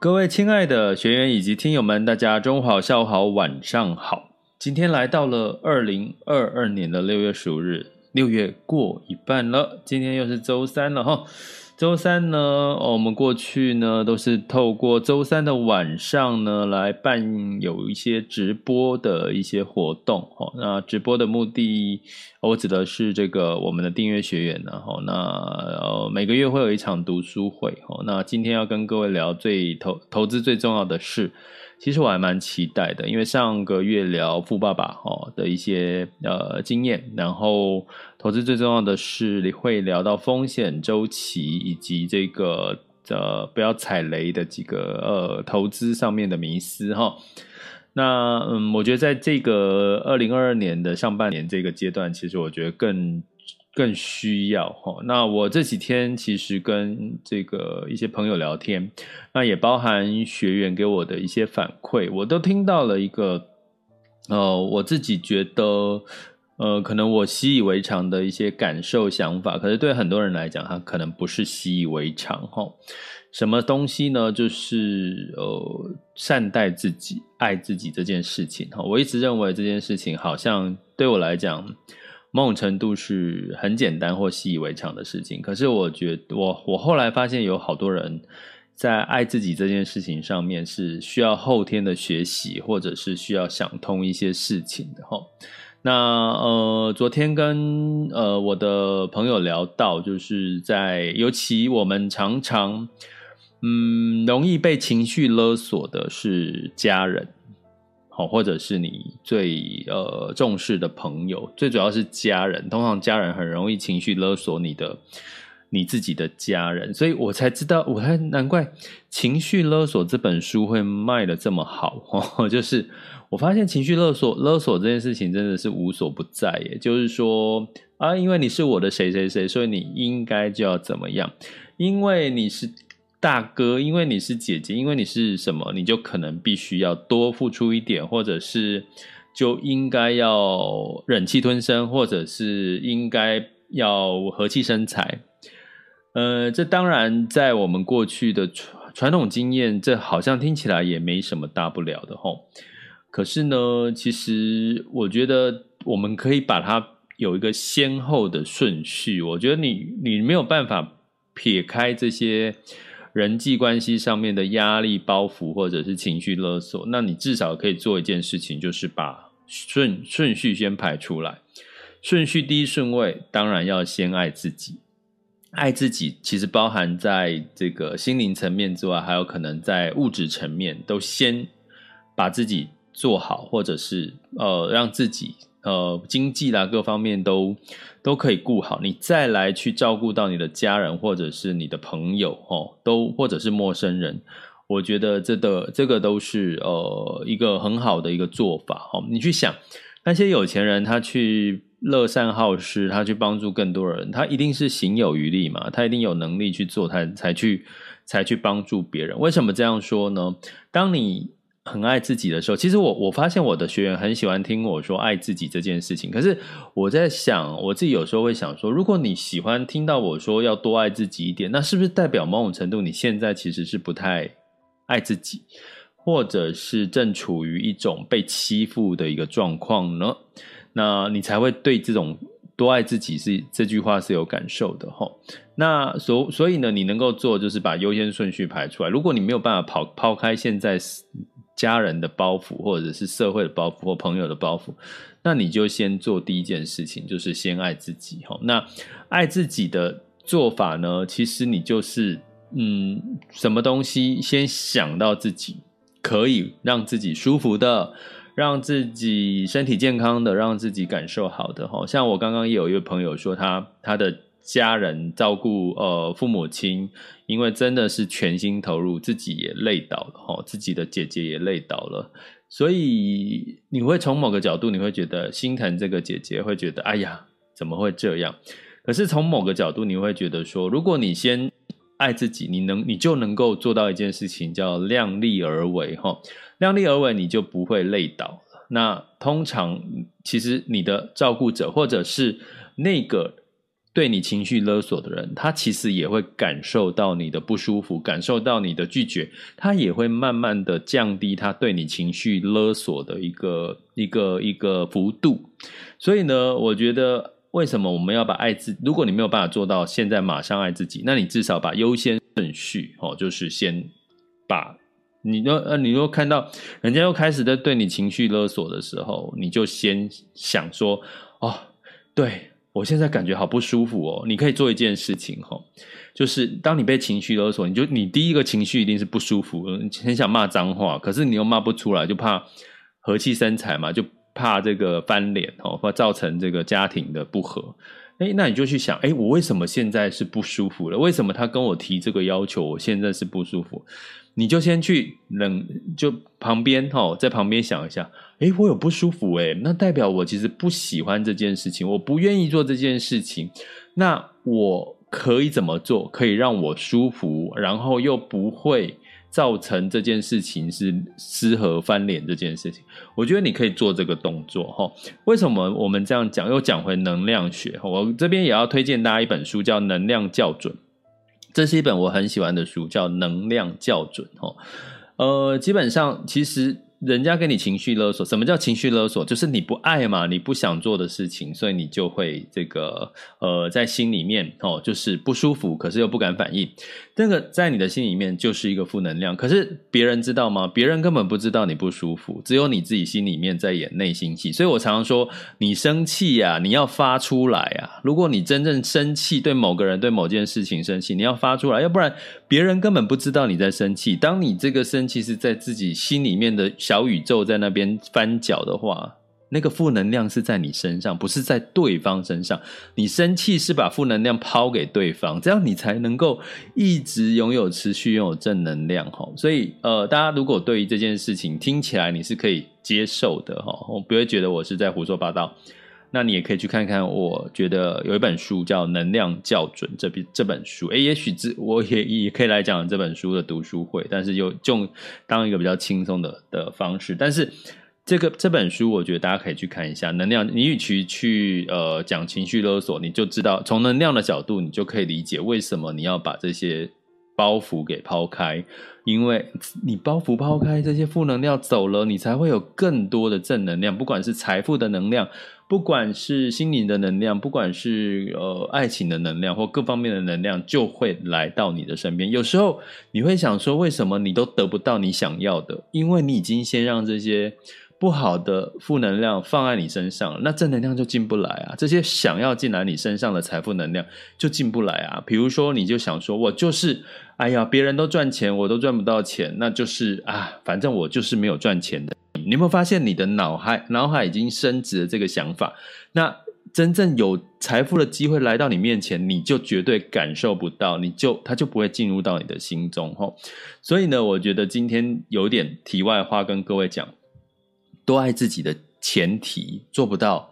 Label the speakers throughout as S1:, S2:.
S1: 各位亲爱的学员以及听友们，大家中午好、下午好、晚上好。今天来到了二零二二年的六月十五日，六月过一半了，今天又是周三了哈。周三呢，我们过去呢都是透过周三的晚上呢来办有一些直播的一些活动哦。那直播的目的，我指的是这个我们的订阅学员呢。哈，那呃每个月会有一场读书会哦。那今天要跟各位聊最投投资最重要的事。其实我还蛮期待的，因为上个月聊富爸爸哦的一些呃经验，然后投资最重要的是你会聊到风险周期以及这个呃不要踩雷的几个呃投资上面的迷思哈。那嗯，我觉得在这个二零二二年的上半年这个阶段，其实我觉得更。更需要哈。那我这几天其实跟这个一些朋友聊天，那也包含学员给我的一些反馈，我都听到了一个呃，我自己觉得呃，可能我习以为常的一些感受想法，可是对很多人来讲，他可能不是习以为常哈。什么东西呢？就是呃，善待自己、爱自己这件事情哈。我一直认为这件事情好像对我来讲。某种程度是很简单或习以为常的事情，可是我觉我我后来发现有好多人在爱自己这件事情上面是需要后天的学习，或者是需要想通一些事情的。那呃，昨天跟呃我的朋友聊到，就是在尤其我们常常嗯容易被情绪勒索的是家人。好或者是你最呃重视的朋友，最主要是家人。通常家人很容易情绪勒索你的你自己的家人，所以我才知道，我才难怪《情绪勒索》这本书会卖得这么好。哦，就是我发现情绪勒索勒索这件事情真的是无所不在。也就是说啊，因为你是我的谁谁谁，所以你应该就要怎么样，因为你是。大哥，因为你是姐姐，因为你是什么，你就可能必须要多付出一点，或者是就应该要忍气吞声，或者是应该要和气生财。呃，这当然在我们过去的传传统经验，这好像听起来也没什么大不了的吼。可是呢，其实我觉得我们可以把它有一个先后的顺序。我觉得你你没有办法撇开这些。人际关系上面的压力包袱，或者是情绪勒索，那你至少可以做一件事情，就是把顺顺序先排出来。顺序第一顺位，当然要先爱自己。爱自己其实包含在这个心灵层面之外，还有可能在物质层面，都先把自己做好，或者是呃让自己。呃，经济啦，各方面都都可以顾好，你再来去照顾到你的家人或者是你的朋友哦，都或者是陌生人，我觉得这个这个都是呃一个很好的一个做法哦。你去想那些有钱人，他去乐善好施，他去帮助更多人，他一定是行有余力嘛，他一定有能力去做，他才去才去帮助别人。为什么这样说呢？当你很爱自己的时候，其实我我发现我的学员很喜欢听我说爱自己这件事情。可是我在想，我自己有时候会想说，如果你喜欢听到我说要多爱自己一点，那是不是代表某种程度你现在其实是不太爱自己，或者是正处于一种被欺负的一个状况呢？那你才会对这种。多爱自己是这句话是有感受的齁，那所所以呢，你能够做就是把优先顺序排出来。如果你没有办法抛抛开现在家人的包袱，或者是社会的包袱或朋友的包袱，那你就先做第一件事情，就是先爱自己齁。那爱自己的做法呢，其实你就是嗯，什么东西先想到自己可以让自己舒服的。让自己身体健康的，让自己感受好的哈。像我刚刚也有一位朋友说他，他的家人照顾呃父母亲，因为真的是全心投入，自己也累倒了哈，自己的姐姐也累倒了，所以你会从某个角度，你会觉得心疼这个姐姐，会觉得哎呀，怎么会这样？可是从某个角度，你会觉得说，如果你先爱自己，你能你就能够做到一件事情，叫量力而为哈。量力而为，你就不会累倒。那通常，其实你的照顾者或者是那个对你情绪勒索的人，他其实也会感受到你的不舒服，感受到你的拒绝，他也会慢慢的降低他对你情绪勒索的一个一个一个幅度。所以呢，我觉得为什么我们要把爱自？如果你没有办法做到现在马上爱自己，那你至少把优先顺序哦，就是先把。你又呃，你又看到人家又开始在对你情绪勒索的时候，你就先想说，哦，对，我现在感觉好不舒服哦。你可以做一件事情哈，就是当你被情绪勒索，你就你第一个情绪一定是不舒服，很想骂脏话，可是你又骂不出来，就怕和气生财嘛，就怕这个翻脸哦，或造成这个家庭的不和。诶，那你就去想，诶，我为什么现在是不舒服了？为什么他跟我提这个要求，我现在是不舒服？你就先去冷，就旁边哈，在旁边想一下，哎，我有不舒服诶，那代表我其实不喜欢这件事情，我不愿意做这件事情。那我可以怎么做，可以让我舒服，然后又不会造成这件事情是失和翻脸这件事情？我觉得你可以做这个动作哈。为什么我们这样讲？又讲回能量学，我这边也要推荐大家一本书，叫《能量校准》。这是一本我很喜欢的书，叫《能量校准》哈。呃，基本上其实。人家给你情绪勒索，什么叫情绪勒索？就是你不爱嘛，你不想做的事情，所以你就会这个呃，在心里面哦，就是不舒服，可是又不敢反应。这个在你的心里面就是一个负能量。可是别人知道吗？别人根本不知道你不舒服，只有你自己心里面在演内心戏。所以我常常说，你生气呀，你要发出来啊。如果你真正生气，对某个人、对某件事情生气，你要发出来，要不然别人根本不知道你在生气。当你这个生气是在自己心里面的。小宇宙在那边翻搅的话，那个负能量是在你身上，不是在对方身上。你生气是把负能量抛给对方，这样你才能够一直拥有持续拥有正能量哈。所以呃，大家如果对于这件事情听起来你是可以接受的哈，我不会觉得我是在胡说八道。那你也可以去看看，我觉得有一本书叫《能量校准》这笔这本书，诶，也许这我也也可以来讲这本书的读书会，但是又就当一个比较轻松的的方式。但是这个这本书，我觉得大家可以去看一下。能量，你与其去呃讲情绪勒索，你就知道从能量的角度，你就可以理解为什么你要把这些包袱给抛开，因为你包袱抛开，这些负能量走了，你才会有更多的正能量，不管是财富的能量。不管是心灵的能量，不管是呃爱情的能量，或各方面的能量，就会来到你的身边。有时候你会想说，为什么你都得不到你想要的？因为你已经先让这些不好的负能量放在你身上，那正能量就进不来啊。这些想要进来你身上的财富能量就进不来啊。比如说，你就想说，我就是哎呀，别人都赚钱，我都赚不到钱，那就是啊，反正我就是没有赚钱的。你有没有发现，你的脑海脑海已经升值了这个想法？那真正有财富的机会来到你面前，你就绝对感受不到，你就它就不会进入到你的心中。吼，所以呢，我觉得今天有点题外话跟各位讲，多爱自己的前提做不到，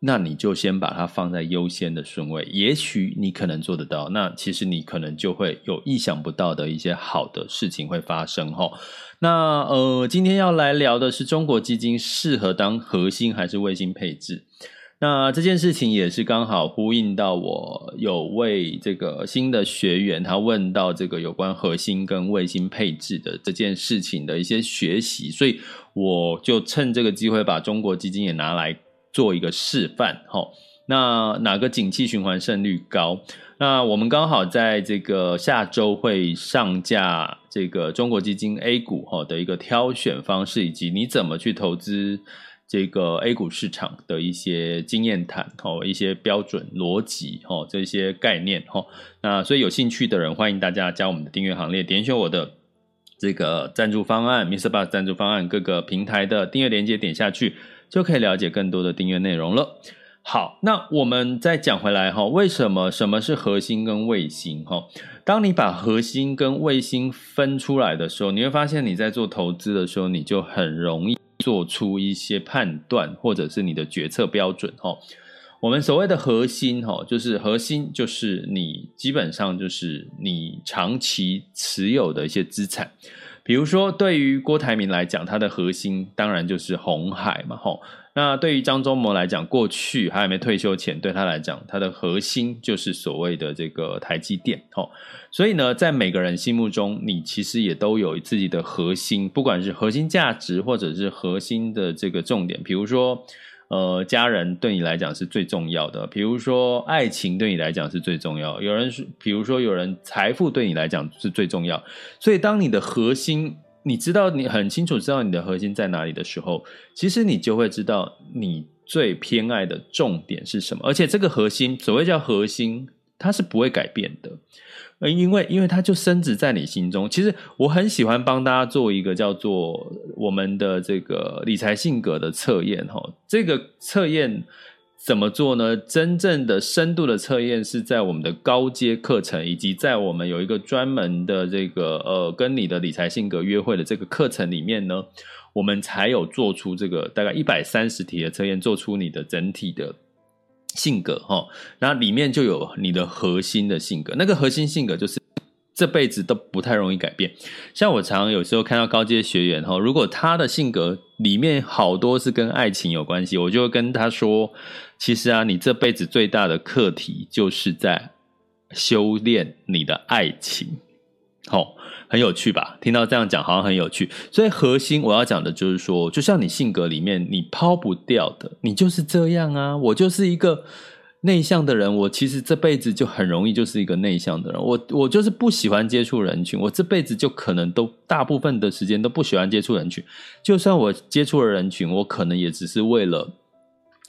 S1: 那你就先把它放在优先的顺位。也许你可能做得到，那其实你可能就会有意想不到的一些好的事情会发生哈。那呃，今天要来聊的是中国基金适合当核心还是卫星配置？那这件事情也是刚好呼应到我有位这个新的学员，他问到这个有关核心跟卫星配置的这件事情的一些学习，所以我就趁这个机会把中国基金也拿来做一个示范。吼，那哪个景气循环胜率高？那我们刚好在这个下周会上架这个中国基金 A 股齁的一个挑选方式，以及你怎么去投资。这个 A 股市场的一些经验谈，哦，一些标准逻辑，哦，这些概念，哦，那所以有兴趣的人，欢迎大家加我们的订阅行列，点选我的这个赞助方案，MixerBox 赞助方案，各个平台的订阅链接点下去，就可以了解更多的订阅内容了。好，那我们再讲回来，哈，为什么什么是核心跟卫星？哈，当你把核心跟卫星分出来的时候，你会发现你在做投资的时候，你就很容易。做出一些判断，或者是你的决策标准，哈。我们所谓的核心，哈，就是核心，就是你基本上就是你长期持有的一些资产。比如说，对于郭台铭来讲，他的核心当然就是红海嘛，吼。那对于张忠谋来讲，过去还没退休前，对他来讲，他的核心就是所谓的这个台积电，哈。所以呢，在每个人心目中，你其实也都有自己的核心，不管是核心价值，或者是核心的这个重点。比如说，呃，家人对你来讲是最重要的；比如说，爱情对你来讲是最重要。有人是，比如说，有人财富对你来讲是最重要。所以，当你的核心，你知道你很清楚知道你的核心在哪里的时候，其实你就会知道你最偏爱的重点是什么。而且，这个核心，所谓叫核心，它是不会改变的。因为因为它就深植在你心中。其实我很喜欢帮大家做一个叫做我们的这个理财性格的测验哈。这个测验怎么做呢？真正的深度的测验是在我们的高阶课程，以及在我们有一个专门的这个呃跟你的理财性格约会的这个课程里面呢，我们才有做出这个大概一百三十题的测验，做出你的整体的。性格哈，那里面就有你的核心的性格，那个核心性格就是这辈子都不太容易改变。像我常有时候看到高阶学员哈，如果他的性格里面好多是跟爱情有关系，我就会跟他说，其实啊，你这辈子最大的课题就是在修炼你的爱情，好。很有趣吧？听到这样讲，好像很有趣。所以核心我要讲的就是说，就像你性格里面你抛不掉的，你就是这样啊。我就是一个内向的人，我其实这辈子就很容易就是一个内向的人。我我就是不喜欢接触人群，我这辈子就可能都大部分的时间都不喜欢接触人群。就算我接触了人群，我可能也只是为了。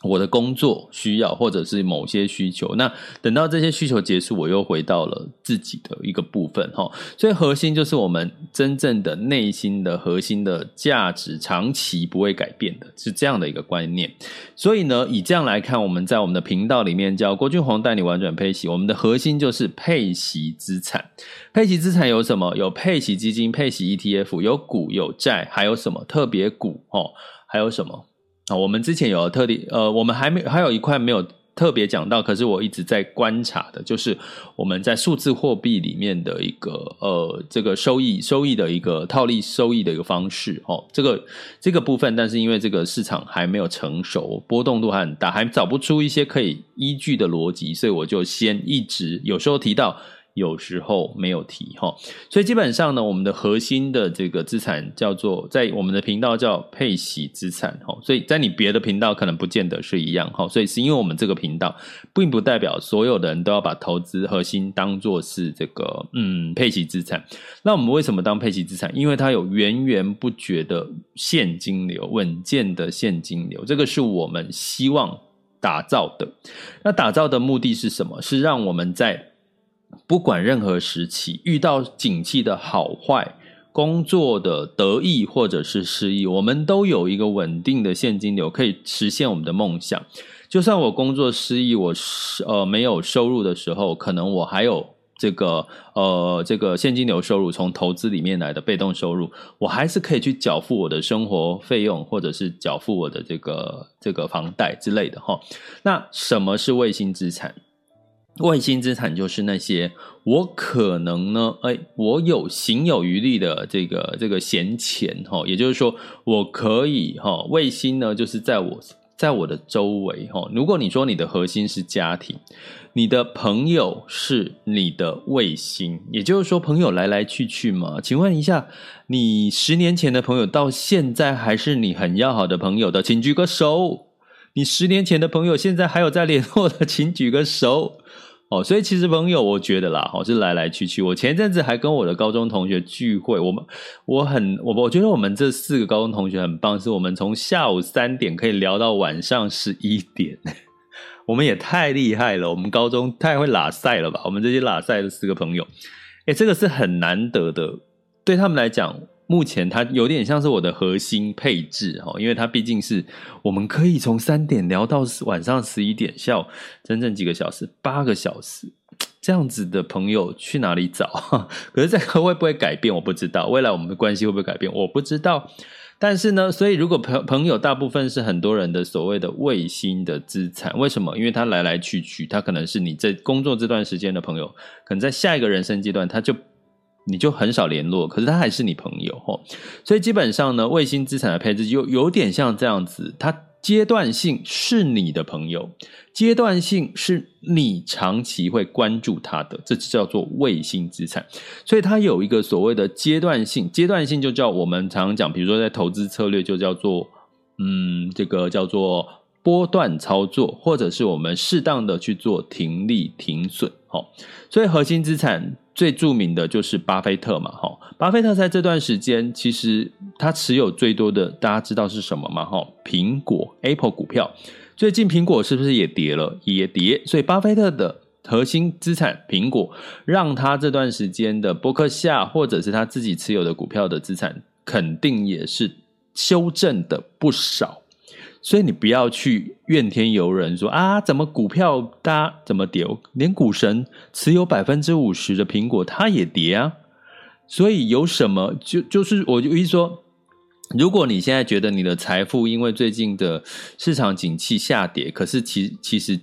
S1: 我的工作需要，或者是某些需求，那等到这些需求结束，我又回到了自己的一个部分哈。所以核心就是我们真正的内心的核心的价值，长期不会改变的，是这样的一个观念。所以呢，以这样来看，我们在我们的频道里面叫郭俊宏带你玩转配息，我们的核心就是配息资产。配息资产有什么？有配息基金、配息 ETF，有股有债，还有什么特别股哦？还有什么？啊我们之前有特地，呃，我们还没还有一块没有特别讲到，可是我一直在观察的，就是我们在数字货币里面的一个呃，这个收益收益的一个套利收益的一个方式，哦，这个这个部分，但是因为这个市场还没有成熟，波动度还很大，还找不出一些可以依据的逻辑，所以我就先一直有时候提到。有时候没有提哈，所以基本上呢，我们的核心的这个资产叫做在我们的频道叫配息资产哈，所以在你别的频道可能不见得是一样哈，所以是因为我们这个频道，并不代表所有的人都要把投资核心当做是这个嗯配息资产。那我们为什么当配息资产？因为它有源源不绝的现金流，稳健的现金流，这个是我们希望打造的。那打造的目的是什么？是让我们在不管任何时期遇到景气的好坏，工作的得意或者是失意，我们都有一个稳定的现金流，可以实现我们的梦想。就算我工作失意，我呃没有收入的时候，可能我还有这个呃这个现金流收入，从投资里面来的被动收入，我还是可以去缴付我的生活费用，或者是缴付我的这个这个房贷之类的哈。那什么是卫星资产？卫星资产就是那些我可能呢，哎，我有行有余力的这个这个闲钱哈，也就是说，我可以哈，卫星呢就是在我在我的周围哈。如果你说你的核心是家庭。你的朋友是你的卫星，也就是说，朋友来来去去嘛。请问一下，你十年前的朋友到现在还是你很要好的朋友的，请举个手。你十年前的朋友现在还有在联络的，请举个手。哦，所以其实朋友，我觉得啦，哦，是来来去去。我前一阵子还跟我的高中同学聚会，我们我很我我觉得我们这四个高中同学很棒，是我们从下午三点可以聊到晚上十一点。我们也太厉害了，我们高中太会拉赛了吧？我们这些拉赛的四个朋友，诶，这个是很难得的。对他们来讲，目前他有点像是我的核心配置哈，因为他毕竟是我们可以从三点聊到晚上十一点，下午整整几个小时，八个小时，这样子的朋友去哪里找？可是这个会不会改变？我不知道。未来我们的关系会不会改变？我不知道。但是呢，所以如果朋朋友大部分是很多人的所谓的卫星的资产，为什么？因为他来来去去，他可能是你在工作这段时间的朋友，可能在下一个人生阶段，他就你就很少联络，可是他还是你朋友齁。所以基本上呢，卫星资产的配置就有点像这样子，他。阶段性是你的朋友，阶段性是你长期会关注他的，这就叫做卫星资产。所以它有一个所谓的阶段性，阶段性就叫我们常常讲，比如说在投资策略就叫做，嗯，这个叫做波段操作，或者是我们适当的去做停利停损。好，所以核心资产。最著名的就是巴菲特嘛，哈，巴菲特在这段时间，其实他持有最多的，大家知道是什么吗？哈，苹果 Apple 股票，最近苹果是不是也跌了？也跌，所以巴菲特的核心资产苹果，让他这段时间的伯克夏或者是他自己持有的股票的资产，肯定也是修正的不少。所以你不要去怨天尤人说，啊，怎么股票它怎么跌？连股神持有百分之五十的苹果，它也跌啊。所以有什么就就是我就意思说，如果你现在觉得你的财富因为最近的市场景气下跌，可是其其实。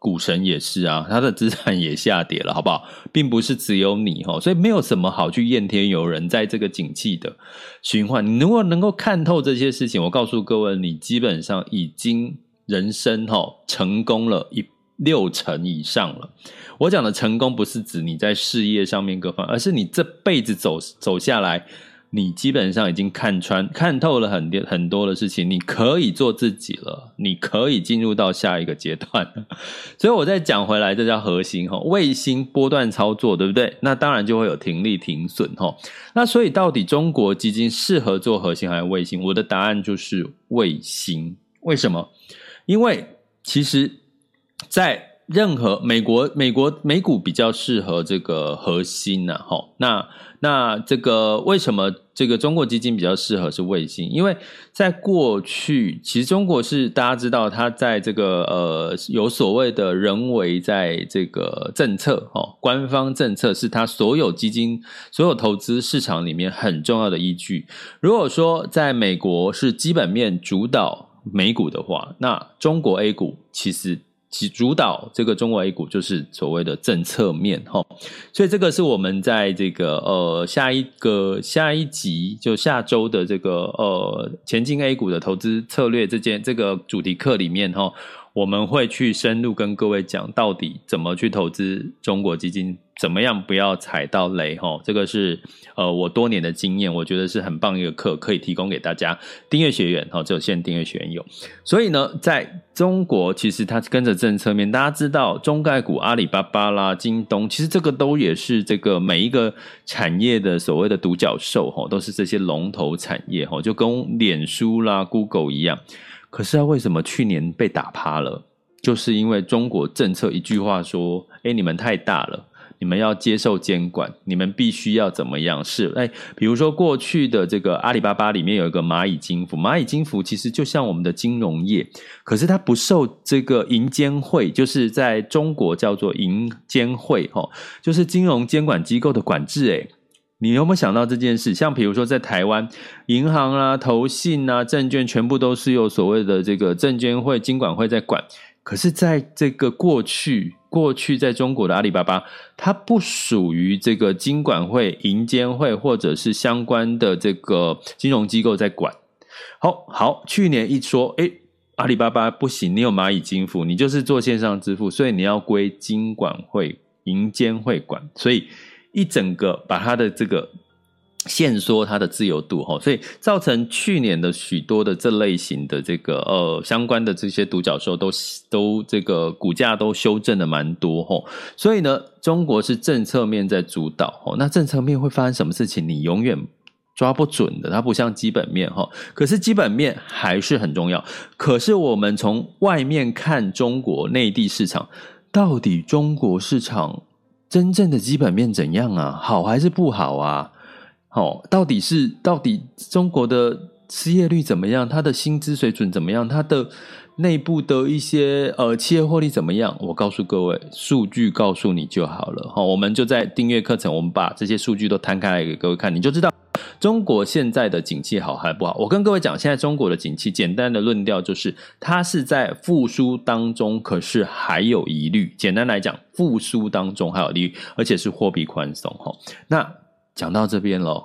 S1: 股神也是啊，他的资产也下跌了，好不好？并不是只有你哈，所以没有什么好去怨天尤人。在这个景气的循环，你如果能够看透这些事情，我告诉各位，你基本上已经人生哈成功了一六成以上了。我讲的成功，不是指你在事业上面各方，而是你这辈子走走下来。你基本上已经看穿、看透了很多很多的事情，你可以做自己了，你可以进入到下一个阶段。所以，我再讲回来，这叫核心哈，卫星波段操作，对不对？那当然就会有停利停损哈。那所以，到底中国基金适合做核心还是卫星？我的答案就是卫星。为什么？因为其实，在任何美国、美国美股比较适合这个核心呐，哈，那那这个为什么这个中国基金比较适合是卫星？因为在过去，其实中国是大家知道，它在这个呃有所谓的人为在这个政策，哈，官方政策是它所有基金、所有投资市场里面很重要的依据。如果说在美国是基本面主导美股的话，那中国 A 股其实。主导这个中国 A 股就是所谓的政策面哈，所以这个是我们在这个呃下一个下一集就下周的这个呃前进 A 股的投资策略这件这个主题课里面哈。我们会去深入跟各位讲，到底怎么去投资中国基金，怎么样不要踩到雷哈。这个是呃我多年的经验，我觉得是很棒一个课，可以提供给大家订阅学员哈，只有限订阅学员有。所以呢，在中国其实它跟着政策面，大家知道中概股阿里巴巴啦、京东，其实这个都也是这个每一个产业的所谓的独角兽哈，都是这些龙头产业哈，就跟脸书啦、Google 一样。可是他为什么去年被打趴了？就是因为中国政策一句话说：“哎，你们太大了，你们要接受监管，你们必须要怎么样？是哎，比如说过去的这个阿里巴巴里面有一个蚂蚁金服，蚂蚁金服其实就像我们的金融业，可是它不受这个银监会，就是在中国叫做银监会，哈，就是金融监管机构的管制，哎。你有没有想到这件事？像比如说，在台湾，银行啊、投信啊、证券，全部都是由所谓的这个证监会、金管会在管。可是，在这个过去，过去在中国的阿里巴巴，它不属于这个金管会、银监会，或者是相关的这个金融机构在管。好好，去年一说，诶，阿里巴巴不行，你有蚂蚁金服，你就是做线上支付，所以你要归金管会、银监会管，所以。一整个把它的这个限缩它的自由度哈，所以造成去年的许多的这类型的这个呃相关的这些独角兽都都这个股价都修正的蛮多哈，所以呢，中国是政策面在主导哈，那政策面会发生什么事情，你永远抓不准的，它不像基本面哈，可是基本面还是很重要。可是我们从外面看中国内地市场，到底中国市场？真正的基本面怎样啊？好还是不好啊？好，到底是到底中国的失业率怎么样？它的薪资水准怎么样？它的内部的一些呃企业获利怎么样？我告诉各位，数据告诉你就好了。好，我们就在订阅课程，我们把这些数据都摊开来给各位看，你就知道。中国现在的景气好还不好？我跟各位讲，现在中国的景气，简单的论调就是，它是在复苏当中，可是还有疑虑。简单来讲，复苏当中还有疑虑，而且是货币宽松。哈，那讲到这边喽，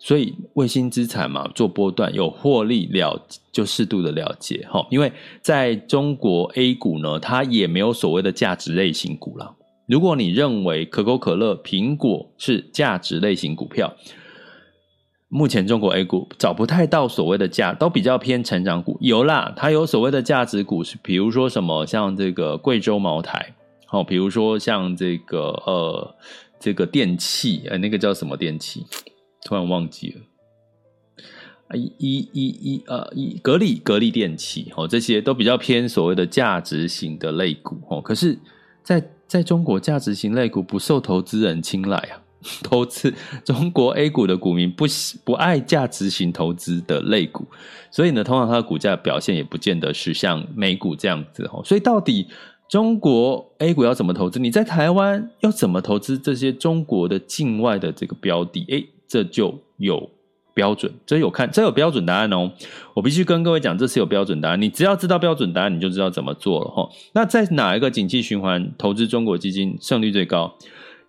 S1: 所以卫星资产嘛，做波段有获利了，就适度的了解。哈，因为在中国 A 股呢，它也没有所谓的价值类型股了。如果你认为可口可乐、苹果是价值类型股票，目前中国 A 股找不太到所谓的价，都比较偏成长股。有啦，它有所谓的价值股，是比如说什么像这个贵州茅台，好，比如说像这个呃这个电器，呃那个叫什么电器，突然忘记了，一一一一呃一格力格力电器，哦这些都比较偏所谓的价值型的类股，哦可是在在中国价值型类股不受投资人青睐啊。投资中国 A 股的股民不不爱价值型投资的类股，所以呢，通常它的股价表现也不见得是像美股这样子。所以到底中国 A 股要怎么投资？你在台湾要怎么投资这些中国的境外的这个标的？诶，这就有标准，这有看，这有标准答案哦。我必须跟各位讲，这是有标准答案。你只要知道标准答案，你就知道怎么做了哈。那在哪一个景气循环投资中国基金胜率最高？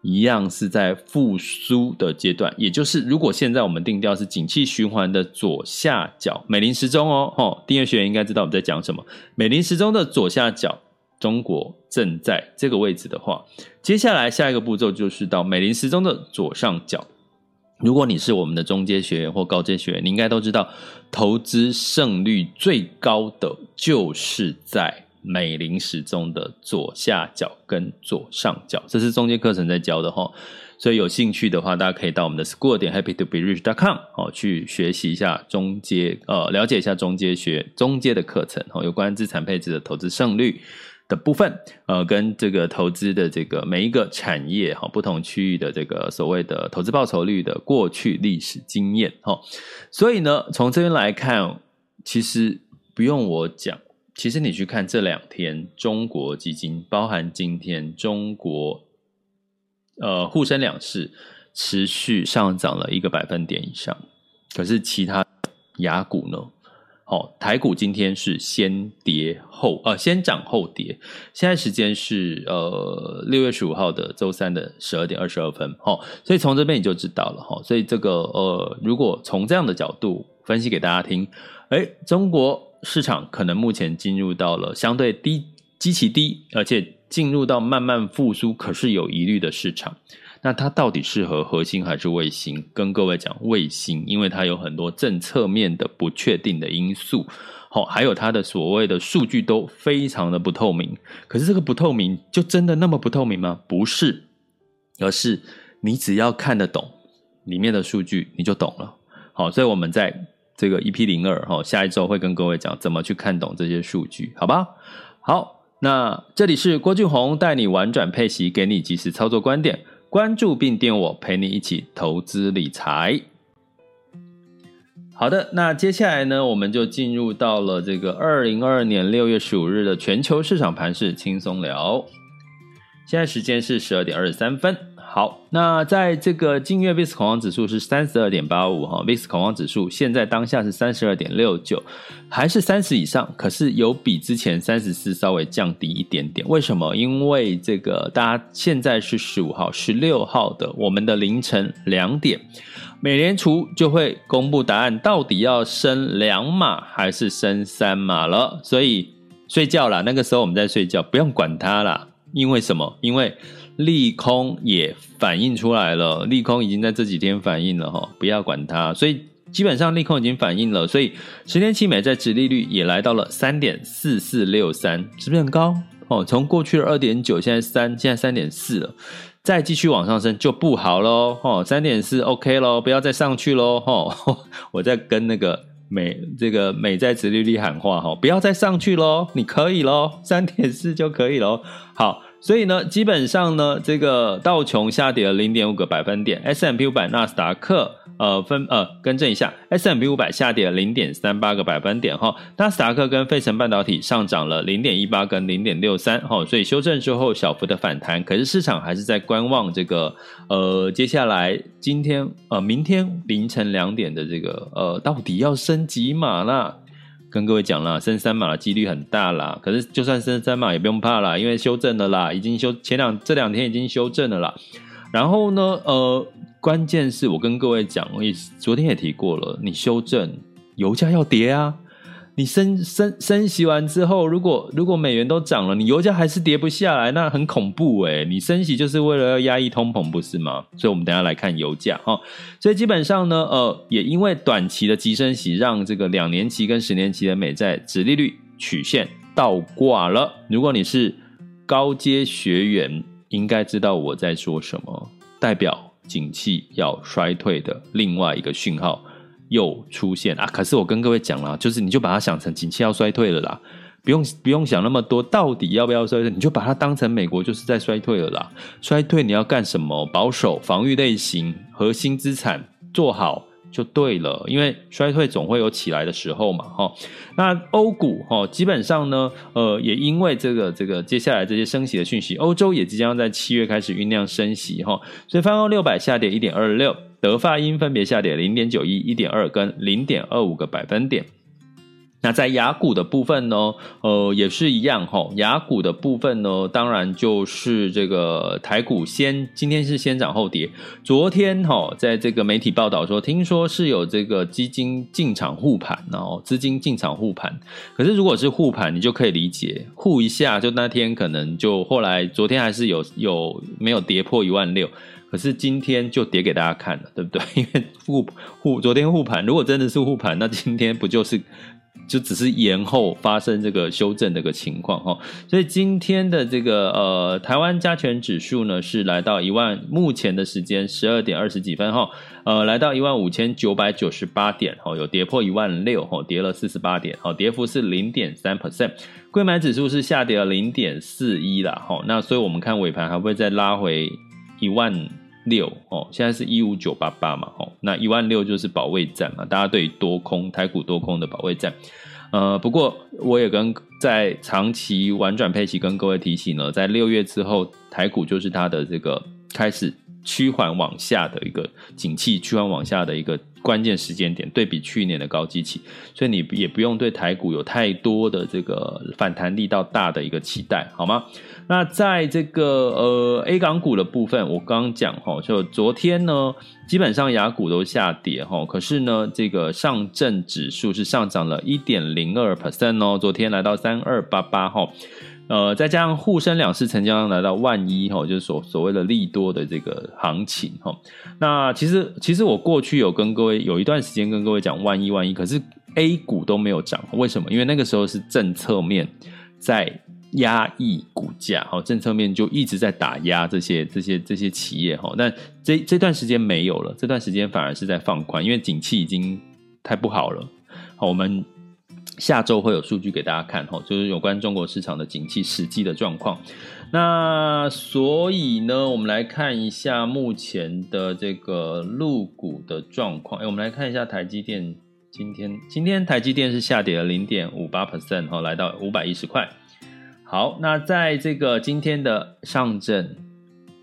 S1: 一样是在复苏的阶段，也就是如果现在我们定调是景气循环的左下角，美林时钟哦，吼，订阅学员应该知道我们在讲什么。美林时钟的左下角，中国正在这个位置的话，接下来下一个步骤就是到美林时钟的左上角。如果你是我们的中阶学员或高阶学员，你应该都知道，投资胜率最高的就是在。美林时钟的左下角跟左上角，这是中阶课程在教的哈，所以有兴趣的话，大家可以到我们的 school 点 happy to be rich dot com 哦，去学习一下中阶呃，了解一下中阶学中阶的课程哦，有关资产配置的投资胜率的部分，呃，跟这个投资的这个每一个产业哈，不同区域的这个所谓的投资报酬率的过去历史经验哈，所以呢，从这边来看，其实不用我讲。其实你去看这两天，中国基金包含今天中国，呃，沪深两市持续上涨了一个百分点以上。可是其他雅股呢？哦，台股今天是先跌后，呃，先涨后跌。现在时间是呃六月十五号的周三的十二点二十二分。哦，所以从这边你就知道了。哈，所以这个呃，如果从这样的角度分析给大家听，诶，中国。市场可能目前进入到了相对低极其低，而且进入到慢慢复苏，可是有疑虑的市场。那它到底适合核心还是卫星？跟各位讲卫星，因为它有很多政策面的不确定的因素，好，还有它的所谓的数据都非常的不透明。可是这个不透明，就真的那么不透明吗？不是，而是你只要看得懂里面的数据，你就懂了。好，所以我们在。这个 EP 零二哈，下一周会跟各位讲怎么去看懂这些数据，好吧？好，那这里是郭俊宏带你玩转配息，给你及时操作观点。关注并订阅我，陪你一起投资理财。好的，那接下来呢，我们就进入到了这个二零二二年六月十五日的全球市场盘势轻松聊。现在时间是十二点二十三分。好，那在这个近月 VIX 恐慌指数是三十二点八五哈，VIX 恐慌指数现在当下是三十二点六九，还是三十以上，可是有比之前三十四稍微降低一点点。为什么？因为这个大家现在是十五号、十六号的我们的凌晨两点，美联储就会公布答案，到底要升两码还是升三码了。所以睡觉啦，那个时候我们在睡觉，不用管它啦。因为什么？因为利空也反映出来了，利空已经在这几天反映了哈，不要管它。所以基本上利空已经反映了，所以十年期美债殖利率也来到了三点四四六三，是不是很高？哦，从过去的二点九，现在三，现在三点四了，再继续往上升就不好喽。哦，三点四 OK 喽，不要再上去喽。哦，我在跟那个美这个美债殖利率喊话哈，不要再上去喽，你可以喽，三点四就可以喽。好。所以呢，基本上呢，这个道琼下跌了零点五个百分点，S M P 五百、纳斯达克呃分呃更正一下，S M P 五百下跌了零点三八个百分点哈，纳斯达克跟费城半导体上涨了零点一八跟零点六三哈，所以修正之后小幅的反弹，可是市场还是在观望这个呃接下来今天呃明天凌晨两点的这个呃到底要升几码啦？跟各位讲啦，升三码的几率很大啦。可是就算升三码也不用怕啦，因为修正了啦，已经修前两这两天已经修正了啦。然后呢，呃，关键是我跟各位讲，我也昨天也提过了，你修正油价要跌啊。你升升升息完之后，如果如果美元都涨了，你油价还是跌不下来，那很恐怖诶。你升息就是为了要压抑通膨，不是吗？所以，我们等下来看油价哈。所以基本上呢，呃，也因为短期的急升息，让这个两年期跟十年期的美债殖利率曲线倒挂了。如果你是高阶学员，应该知道我在说什么，代表景气要衰退的另外一个讯号。又出现啊！可是我跟各位讲了，就是你就把它想成景气要衰退了啦，不用不用想那么多，到底要不要衰退？你就把它当成美国就是在衰退了啦。衰退你要干什么？保守防御类型核心资产做好就对了，因为衰退总会有起来的时候嘛，哈。那欧股哈，基本上呢，呃，也因为这个这个接下来这些升息的讯息，欧洲也即将在七月开始酝酿升息哈，所以泛欧六百下跌一点二六。德法英分别下跌零点九一、一点二跟零点二五个百分点。那在雅股的部分呢，呃，也是一样哈。雅股的部分呢，当然就是这个台股先今天是先涨后跌。昨天哈，在这个媒体报道说，听说是有这个基金进场护盘，然后资金进场护盘。可是如果是护盘，你就可以理解护一下，就那天可能就后来昨天还是有有没有跌破一万六。可是今天就跌给大家看了，对不对？因为护护昨天护盘，如果真的是护盘，那今天不就是就只是延后发生这个修正的个情况哈？所以今天的这个呃台湾加权指数呢是来到一万，目前的时间十二点二十几分哈，呃来到一万五千九百九十八点哈，有跌破一万六哈，跌了四十八点，好，跌幅是零点三 percent，柜买指数是下跌了零点四一啦哈，那所以我们看尾盘还会再拉回。一万六哦，现在是一五九八八嘛，哦，那一万六就是保卫战嘛，大家对多空台股多空的保卫战，呃，不过我也跟在长期婉转佩奇跟各位提醒了，在六月之后，台股就是它的这个开始趋缓往下的一个景气趋缓往下的一个关键时间点，对比去年的高基期，所以你也不用对台股有太多的这个反弹力道大的一个期待，好吗？那在这个呃 A 港股的部分，我刚刚讲哈，就昨天呢，基本上亚股都下跌哈，可是呢，这个上证指数是上涨了一点零二 percent 哦，昨天来到三二八八哈，呃，再加上沪深两市成交量来到万一哈，就是所所谓的利多的这个行情哈。那其实其实我过去有跟各位有一段时间跟各位讲万一万一，可是 A 股都没有涨，为什么？因为那个时候是政策面在。压抑股价，好，政策面就一直在打压这些这些这些企业，哈，但这这段时间没有了，这段时间反而是在放宽，因为景气已经太不好了，好，我们下周会有数据给大家看哈，就是有关中国市场的景气实际的状况。那所以呢，我们来看一下目前的这个陆股的状况。哎，我们来看一下台积电，今天今天台积电是下跌了零点五八 percent 哈，来到五百一十块。好，那在这个今天的上证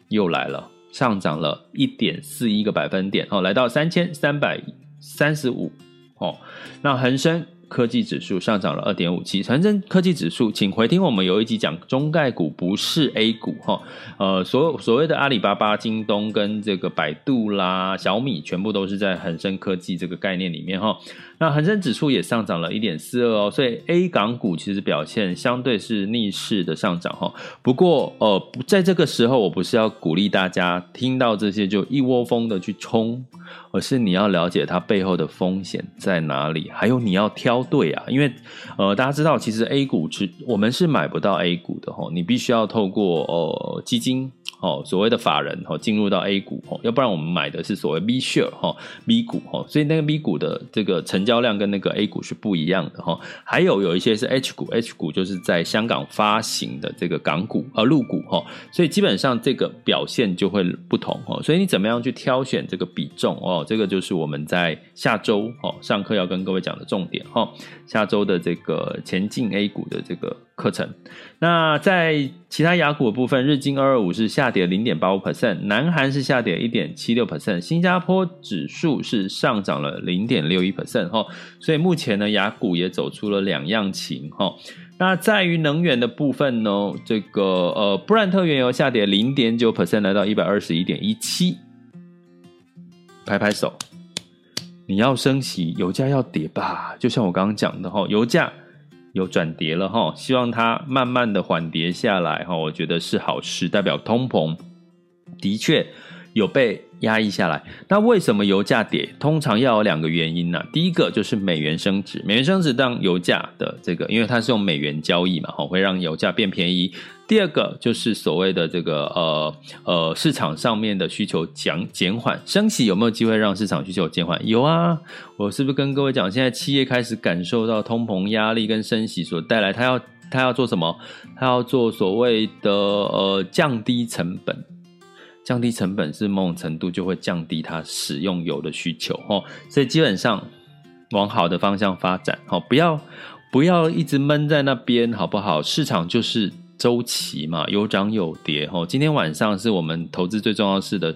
S1: 又来了，上涨了一点四一个百分点哦，来到三千三百三十五哦。那恒生。科技指数上涨了二点五七，恒生科技指数，请回听我们有一集讲中概股不是 A 股哈，呃，所所谓的阿里巴巴、京东跟这个百度啦、小米，全部都是在恒生科技这个概念里面哈。那恒生指数也上涨了一点四二哦，所以 A 港股其实表现相对是逆势的上涨哈。不过呃，在这个时候，我不是要鼓励大家听到这些就一窝蜂的去冲，而是你要了解它背后的风险在哪里，还有你要挑对啊。因为呃，大家知道其实 A 股是我们是买不到 A 股的哈，你必须要透过呃基金。哦，所谓的法人哦，进入到 A 股哦，要不然我们买的是所谓 B share 哈，B 股哈，所以那个 B 股的这个成交量跟那个 A 股是不一样的哈。还有有一些是 H 股，H 股就是在香港发行的这个港股呃陆股哈，所以基本上这个表现就会不同哦。所以你怎么样去挑选这个比重哦？这个就是我们在下周哦上课要跟各位讲的重点哈。下周的这个前进 A 股的这个。课程，那在其他雅股的部分，日经二二五是下跌零点八五 percent，南韩是下跌一点七六 percent，新加坡指数是上涨了零点六一 percent 哈，所以目前呢，雅股也走出了两样情哈。那在于能源的部分呢，这个呃布兰特原油下跌零点九 percent，来到一百二十一点一七，拍拍手，你要升息，油价要跌吧？就像我刚刚讲的哈，油价。有转跌了哈，希望它慢慢的缓跌下来哈，我觉得是好事，代表通膨的确有被压抑下来。那为什么油价跌？通常要有两个原因呢？第一个就是美元升值，美元升值让油价的这个，因为它是用美元交易嘛，哈，会让油价变便宜。第二个就是所谓的这个呃呃市场上面的需求减减缓，升息有没有机会让市场需求减缓？有啊，我是不是跟各位讲，现在企业开始感受到通膨压力跟升息所带来，他要他要做什么？他要做所谓的呃降低成本，降低成本是某种程度就会降低他使用油的需求哦，所以基本上往好的方向发展哦，不要不要一直闷在那边，好不好？市场就是。周期嘛，有涨有跌哈。今天晚上是我们投资最重要事的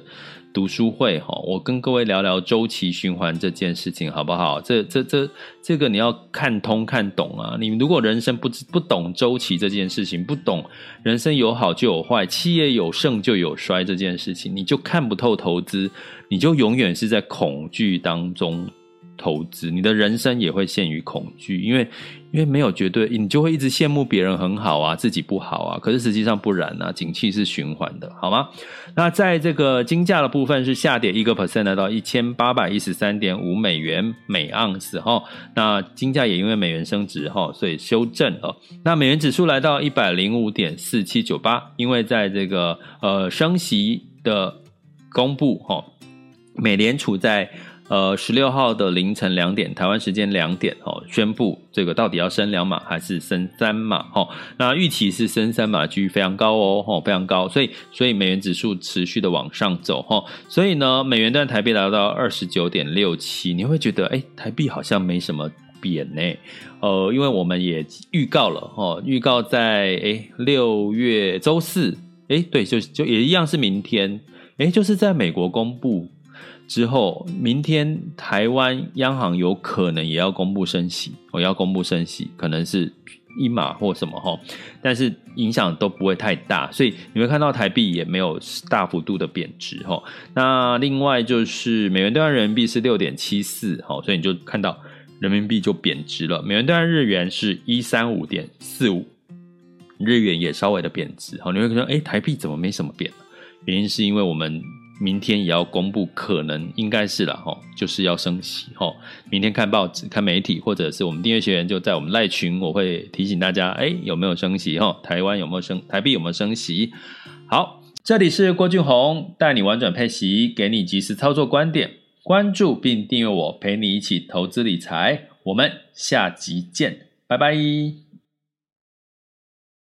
S1: 读书会哈，我跟各位聊聊周期循环这件事情好不好？这这这这个你要看通看懂啊！你如果人生不不懂周期这件事情，不懂人生有好就有坏，企业有盛就有衰这件事情，你就看不透投资，你就永远是在恐惧当中。投资，你的人生也会陷于恐惧，因为因为没有绝对，你就会一直羡慕别人很好啊，自己不好啊。可是实际上不然啊，景气是循环的，好吗？那在这个金价的部分是下跌一个 percent，来到一千八百一十三点五美元每盎司哈。那金价也因为美元升值哈，所以修正了。那美元指数来到一百零五点四七九八，因为在这个呃升息的公布哈，美联储在。呃，十六号的凌晨两点，台湾时间两点，哦，宣布这个到底要升两码还是升三码？哈，那预期是升三码，几率非常高哦，哈，非常高，所以所以美元指数持续的往上走，哈，所以呢，美元兑台币来到二十九点六七，你会觉得，哎，台币好像没什么贬呢，呃，因为我们也预告了，哈，预告在哎六月周四，哎，对，就就也一样是明天，哎，就是在美国公布。之后，明天台湾央行有可能也要公布升息，我要公布升息，可能是一码或什么哈，但是影响都不会太大，所以你会看到台币也没有大幅度的贬值哈。那另外就是美元兑换人民币是六点七四哈，所以你就看到人民币就贬值了。美元兑换日元是一三五点四五，日元也稍微的贬值哈。你会觉得哎，台币怎么没什么贬？原因是因为我们。明天也要公布，可能应该是了哈，就是要升息哈。明天看报纸、看媒体，或者是我们订阅学员就在我们赖群，我会提醒大家，哎，有没有升息哈？台湾有没有升？台币有没有升息？好，这里是郭俊宏，带你玩转配息，给你及时操作观点，关注并订阅我，陪你一起投资理财。我们下集见。拜拜。